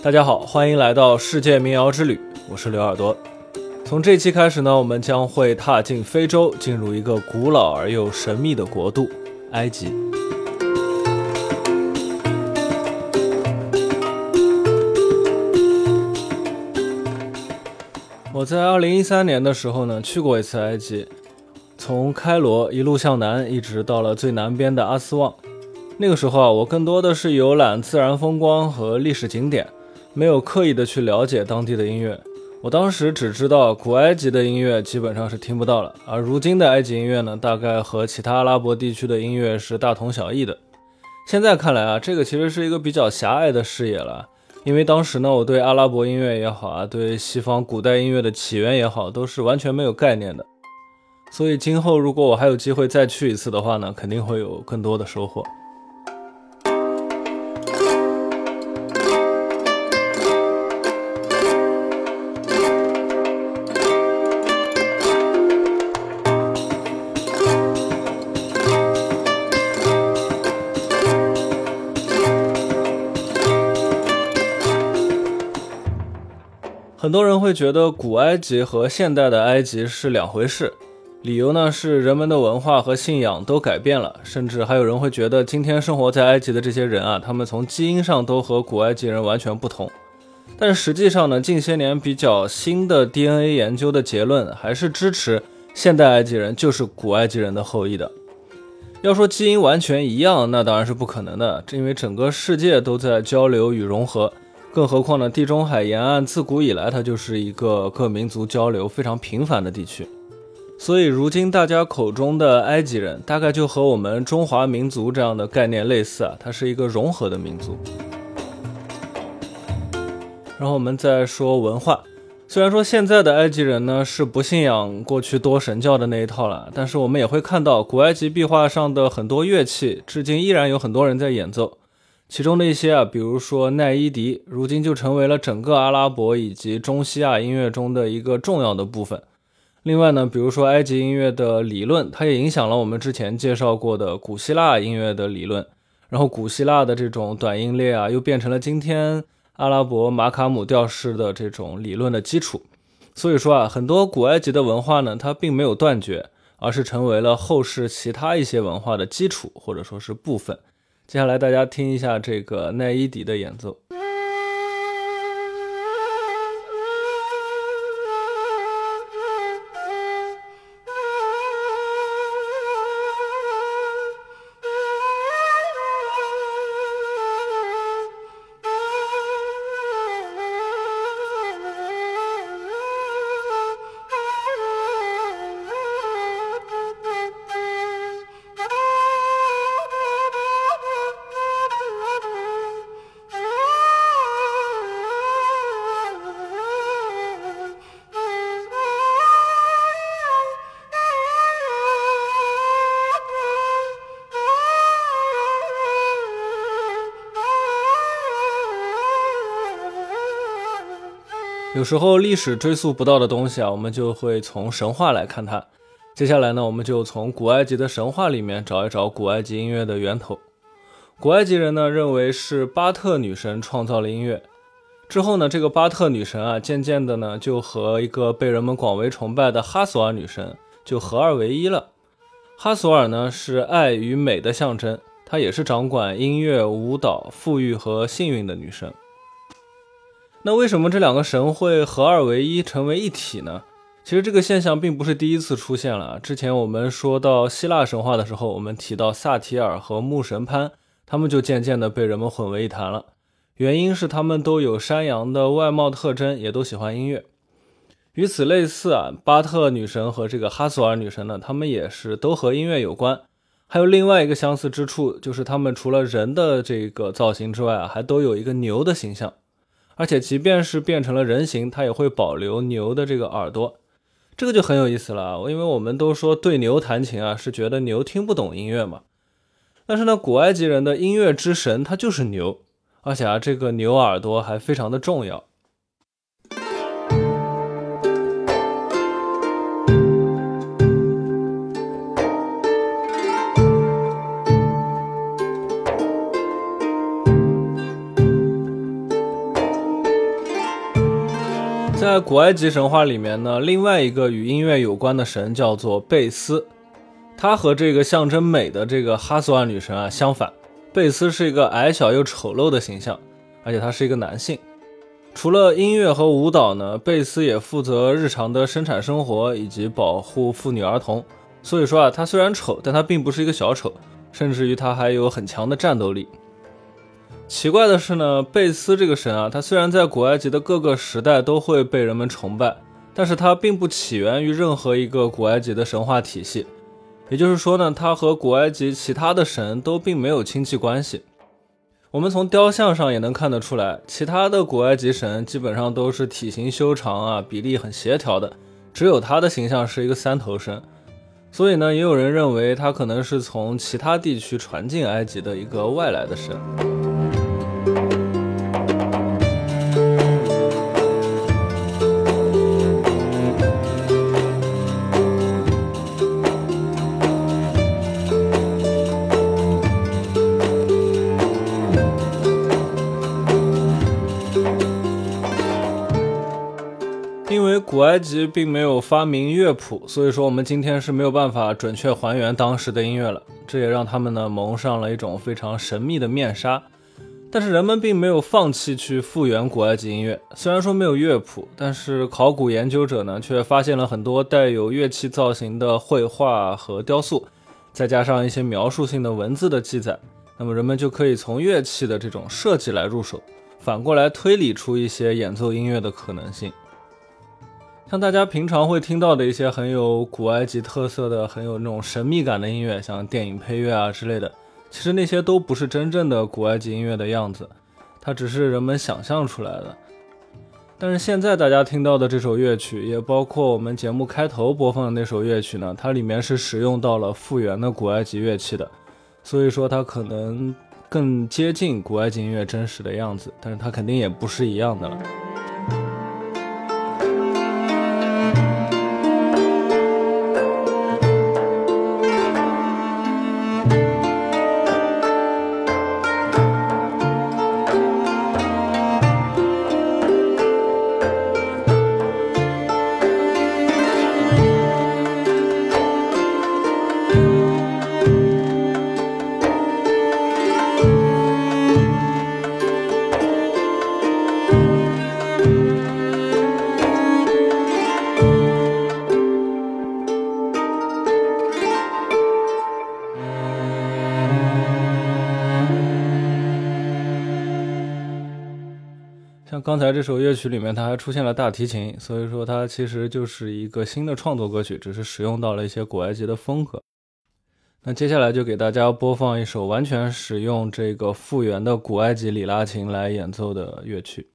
大家好，欢迎来到世界民谣之旅，我是刘耳朵。从这期开始呢，我们将会踏进非洲，进入一个古老而又神秘的国度——埃及。我在二零一三年的时候呢，去过一次埃及，从开罗一路向南，一直到了最南边的阿斯旺。那个时候啊，我更多的是游览自然风光和历史景点，没有刻意的去了解当地的音乐。我当时只知道古埃及的音乐基本上是听不到了，而如今的埃及音乐呢，大概和其他阿拉伯地区的音乐是大同小异的。现在看来啊，这个其实是一个比较狭隘的视野了，因为当时呢，我对阿拉伯音乐也好啊，对西方古代音乐的起源也好，都是完全没有概念的。所以今后如果我还有机会再去一次的话呢，肯定会有更多的收获。很多人会觉得古埃及和现代的埃及是两回事，理由呢是人们的文化和信仰都改变了，甚至还有人会觉得今天生活在埃及的这些人啊，他们从基因上都和古埃及人完全不同。但实际上呢，近些年比较新的 DNA 研究的结论还是支持现代埃及人就是古埃及人的后裔的。要说基因完全一样，那当然是不可能的，因为整个世界都在交流与融合。更何况呢？地中海沿岸自古以来，它就是一个各民族交流非常频繁的地区。所以，如今大家口中的埃及人，大概就和我们中华民族这样的概念类似啊，它是一个融合的民族。然后我们再说文化，虽然说现在的埃及人呢是不信仰过去多神教的那一套了，但是我们也会看到古埃及壁画上的很多乐器，至今依然有很多人在演奏。其中的一些啊，比如说奈伊迪，如今就成为了整个阿拉伯以及中西亚音乐中的一个重要的部分。另外呢，比如说埃及音乐的理论，它也影响了我们之前介绍过的古希腊音乐的理论。然后古希腊的这种短音列啊，又变成了今天阿拉伯马卡姆调式的这种理论的基础。所以说啊，很多古埃及的文化呢，它并没有断绝，而是成为了后世其他一些文化的基础，或者说是部分。接下来，大家听一下这个奈伊迪的演奏。有时候历史追溯不到的东西啊，我们就会从神话来看它。接下来呢，我们就从古埃及的神话里面找一找古埃及音乐的源头。古埃及人呢认为是巴特女神创造了音乐，之后呢，这个巴特女神啊，渐渐的呢就和一个被人们广为崇拜的哈索尔女神就合二为一了。哈索尔呢是爱与美的象征，她也是掌管音乐、舞蹈、富裕和幸运的女神。那为什么这两个神会合二为一，成为一体呢？其实这个现象并不是第一次出现了。之前我们说到希腊神话的时候，我们提到萨提尔和牧神潘，他们就渐渐的被人们混为一谈了。原因是他们都有山羊的外貌特征，也都喜欢音乐。与此类似啊，巴特女神和这个哈索尔女神呢，他们也是都和音乐有关。还有另外一个相似之处，就是他们除了人的这个造型之外啊，还都有一个牛的形象。而且，即便是变成了人形，它也会保留牛的这个耳朵，这个就很有意思了。因为我们都说对牛弹琴啊，是觉得牛听不懂音乐嘛。但是呢，古埃及人的音乐之神他就是牛，而且啊，这个牛耳朵还非常的重要。在古埃及神话里面呢，另外一个与音乐有关的神叫做贝斯，他和这个象征美的这个哈索尔女神啊相反，贝斯是一个矮小又丑陋的形象，而且他是一个男性。除了音乐和舞蹈呢，贝斯也负责日常的生产生活以及保护妇女儿童。所以说啊，他虽然丑，但他并不是一个小丑，甚至于他还有很强的战斗力。奇怪的是呢，贝斯这个神啊，他虽然在古埃及的各个时代都会被人们崇拜，但是他并不起源于任何一个古埃及的神话体系。也就是说呢，他和古埃及其他的神都并没有亲戚关系。我们从雕像上也能看得出来，其他的古埃及神基本上都是体型修长啊，比例很协调的，只有他的形象是一个三头身。所以呢，也有人认为他可能是从其他地区传进埃及的一个外来的神。古埃及并没有发明乐谱，所以说我们今天是没有办法准确还原当时的音乐了。这也让他们呢蒙上了一种非常神秘的面纱。但是人们并没有放弃去复原古埃及音乐。虽然说没有乐谱，但是考古研究者呢却发现了很多带有乐器造型的绘画和雕塑，再加上一些描述性的文字的记载，那么人们就可以从乐器的这种设计来入手，反过来推理出一些演奏音乐的可能性。像大家平常会听到的一些很有古埃及特色的、很有那种神秘感的音乐，像电影配乐啊之类的，其实那些都不是真正的古埃及音乐的样子，它只是人们想象出来的。但是现在大家听到的这首乐曲，也包括我们节目开头播放的那首乐曲呢，它里面是使用到了复原的古埃及乐器的，所以说它可能更接近古埃及音乐真实的样子，但是它肯定也不是一样的了。刚才这首乐曲里面，它还出现了大提琴，所以说它其实就是一个新的创作歌曲，只是使用到了一些古埃及的风格。那接下来就给大家播放一首完全使用这个复原的古埃及里拉琴来演奏的乐曲。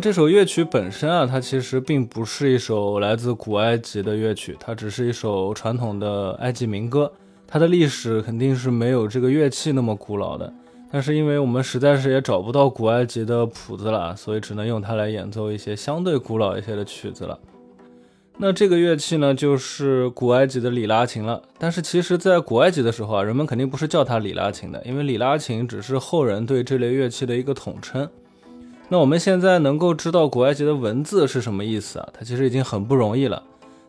这首乐曲本身啊，它其实并不是一首来自古埃及的乐曲，它只是一首传统的埃及民歌。它的历史肯定是没有这个乐器那么古老的，但是因为我们实在是也找不到古埃及的谱子了，所以只能用它来演奏一些相对古老一些的曲子了。那这个乐器呢，就是古埃及的里拉琴了。但是其实，在古埃及的时候啊，人们肯定不是叫它里拉琴的，因为里拉琴只是后人对这类乐器的一个统称。那我们现在能够知道古埃及的文字是什么意思啊？它其实已经很不容易了。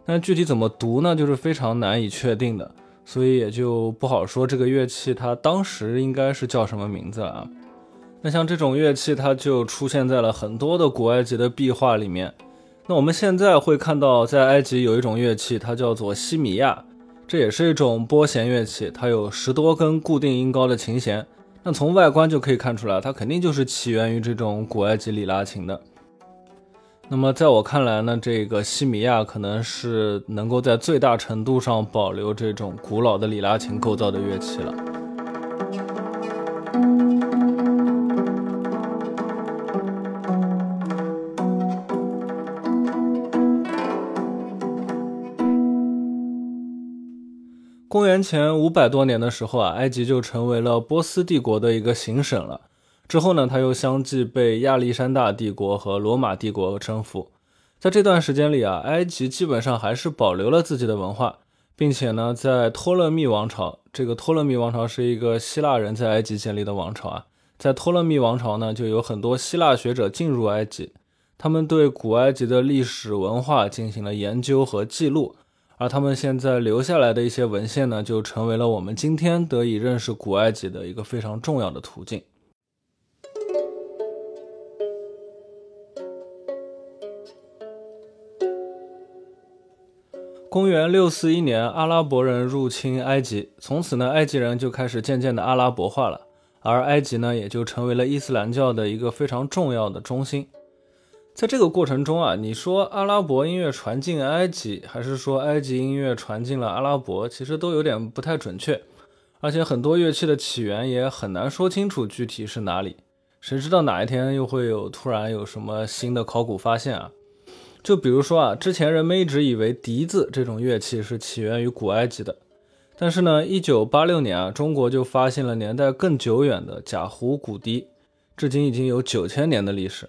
但具体怎么读呢？就是非常难以确定的，所以也就不好说这个乐器它当时应该是叫什么名字了啊。那像这种乐器，它就出现在了很多的古埃及的壁画里面。那我们现在会看到，在埃及有一种乐器，它叫做西米亚，这也是一种拨弦乐器，它有十多根固定音高的琴弦。那从外观就可以看出来，它肯定就是起源于这种古埃及里拉琴的。那么在我看来呢，这个西米亚可能是能够在最大程度上保留这种古老的里拉琴构造的乐器了。公元前五百多年的时候啊，埃及就成为了波斯帝国的一个行省了。之后呢，他又相继被亚历山大帝国和罗马帝国征服。在这段时间里啊，埃及基本上还是保留了自己的文化，并且呢，在托勒密王朝，这个托勒密王朝是一个希腊人在埃及建立的王朝啊，在托勒密王朝呢，就有很多希腊学者进入埃及，他们对古埃及的历史文化进行了研究和记录。而他们现在留下来的一些文献呢，就成为了我们今天得以认识古埃及的一个非常重要的途径。公元六四一年，阿拉伯人入侵埃及，从此呢，埃及人就开始渐渐的阿拉伯化了，而埃及呢，也就成为了伊斯兰教的一个非常重要的中心。在这个过程中啊，你说阿拉伯音乐传进埃及，还是说埃及音乐传进了阿拉伯，其实都有点不太准确。而且很多乐器的起源也很难说清楚具体是哪里。谁知道哪一天又会有突然有什么新的考古发现啊？就比如说啊，之前人们一直以为笛子这种乐器是起源于古埃及的，但是呢，一九八六年啊，中国就发现了年代更久远的贾湖古笛，至今已经有九千年的历史。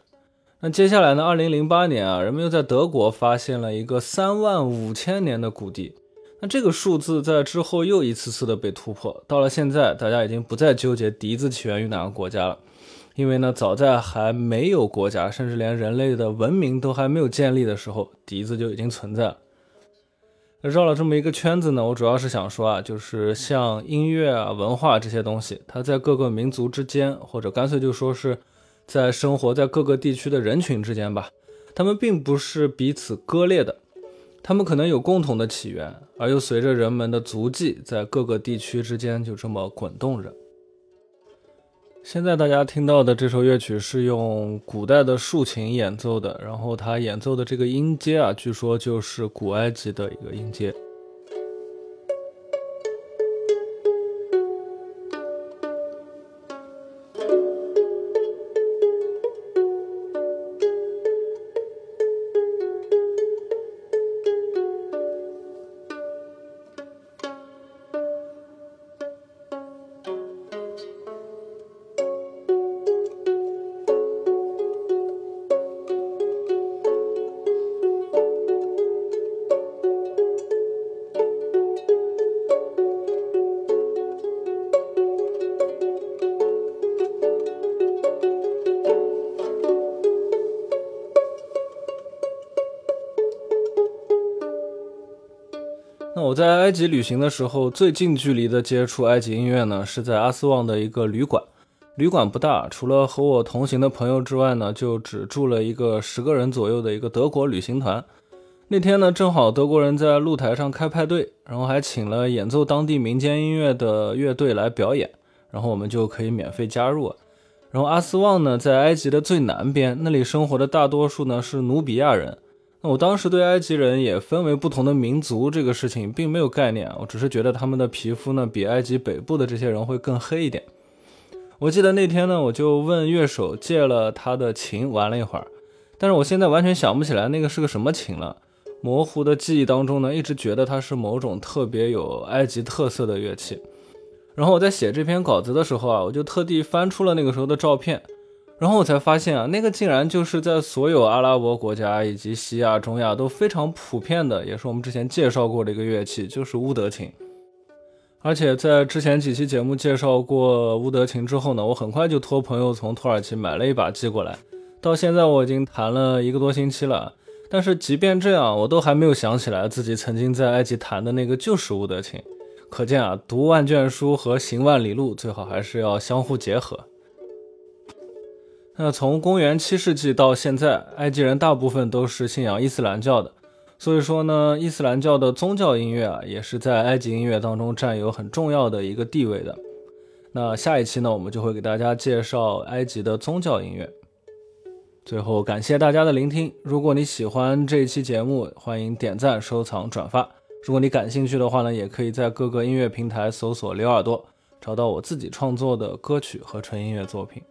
那接下来呢？二零零八年啊，人们又在德国发现了一个三万五千年的古笛。那这个数字在之后又一次次的被突破。到了现在，大家已经不再纠结笛子起源于哪个国家了，因为呢，早在还没有国家，甚至连人类的文明都还没有建立的时候，笛子就已经存在了。绕了这么一个圈子呢，我主要是想说啊，就是像音乐啊、文化这些东西，它在各个民族之间，或者干脆就说是。在生活在各个地区的人群之间吧，他们并不是彼此割裂的，他们可能有共同的起源，而又随着人们的足迹在各个地区之间就这么滚动着。现在大家听到的这首乐曲是用古代的竖琴演奏的，然后它演奏的这个音阶啊，据说就是古埃及的一个音阶。我在埃及旅行的时候，最近距离的接触埃及音乐呢，是在阿斯旺的一个旅馆。旅馆不大，除了和我同行的朋友之外呢，就只住了一个十个人左右的一个德国旅行团。那天呢，正好德国人在露台上开派对，然后还请了演奏当地民间音乐的乐队来表演，然后我们就可以免费加入。然后阿斯旺呢，在埃及的最南边，那里生活的大多数呢是努比亚人。那我当时对埃及人也分为不同的民族这个事情并没有概念，我只是觉得他们的皮肤呢比埃及北部的这些人会更黑一点。我记得那天呢，我就问乐手借了他的琴玩了一会儿，但是我现在完全想不起来那个是个什么琴了。模糊的记忆当中呢，一直觉得它是某种特别有埃及特色的乐器。然后我在写这篇稿子的时候啊，我就特地翻出了那个时候的照片。然后我才发现啊，那个竟然就是在所有阿拉伯国家以及西亚、中亚都非常普遍的，也是我们之前介绍过的一个乐器，就是乌德琴。而且在之前几期节目介绍过乌德琴之后呢，我很快就托朋友从土耳其买了一把寄过来，到现在我已经弹了一个多星期了。但是即便这样，我都还没有想起来自己曾经在埃及弹的那个就是乌德琴。可见啊，读万卷书和行万里路，最好还是要相互结合。那从公元七世纪到现在，埃及人大部分都是信仰伊斯兰教的，所以说呢，伊斯兰教的宗教音乐啊，也是在埃及音乐当中占有很重要的一个地位的。那下一期呢，我们就会给大家介绍埃及的宗教音乐。最后，感谢大家的聆听。如果你喜欢这一期节目，欢迎点赞、收藏、转发。如果你感兴趣的话呢，也可以在各个音乐平台搜索“刘耳朵”，找到我自己创作的歌曲和纯音乐作品。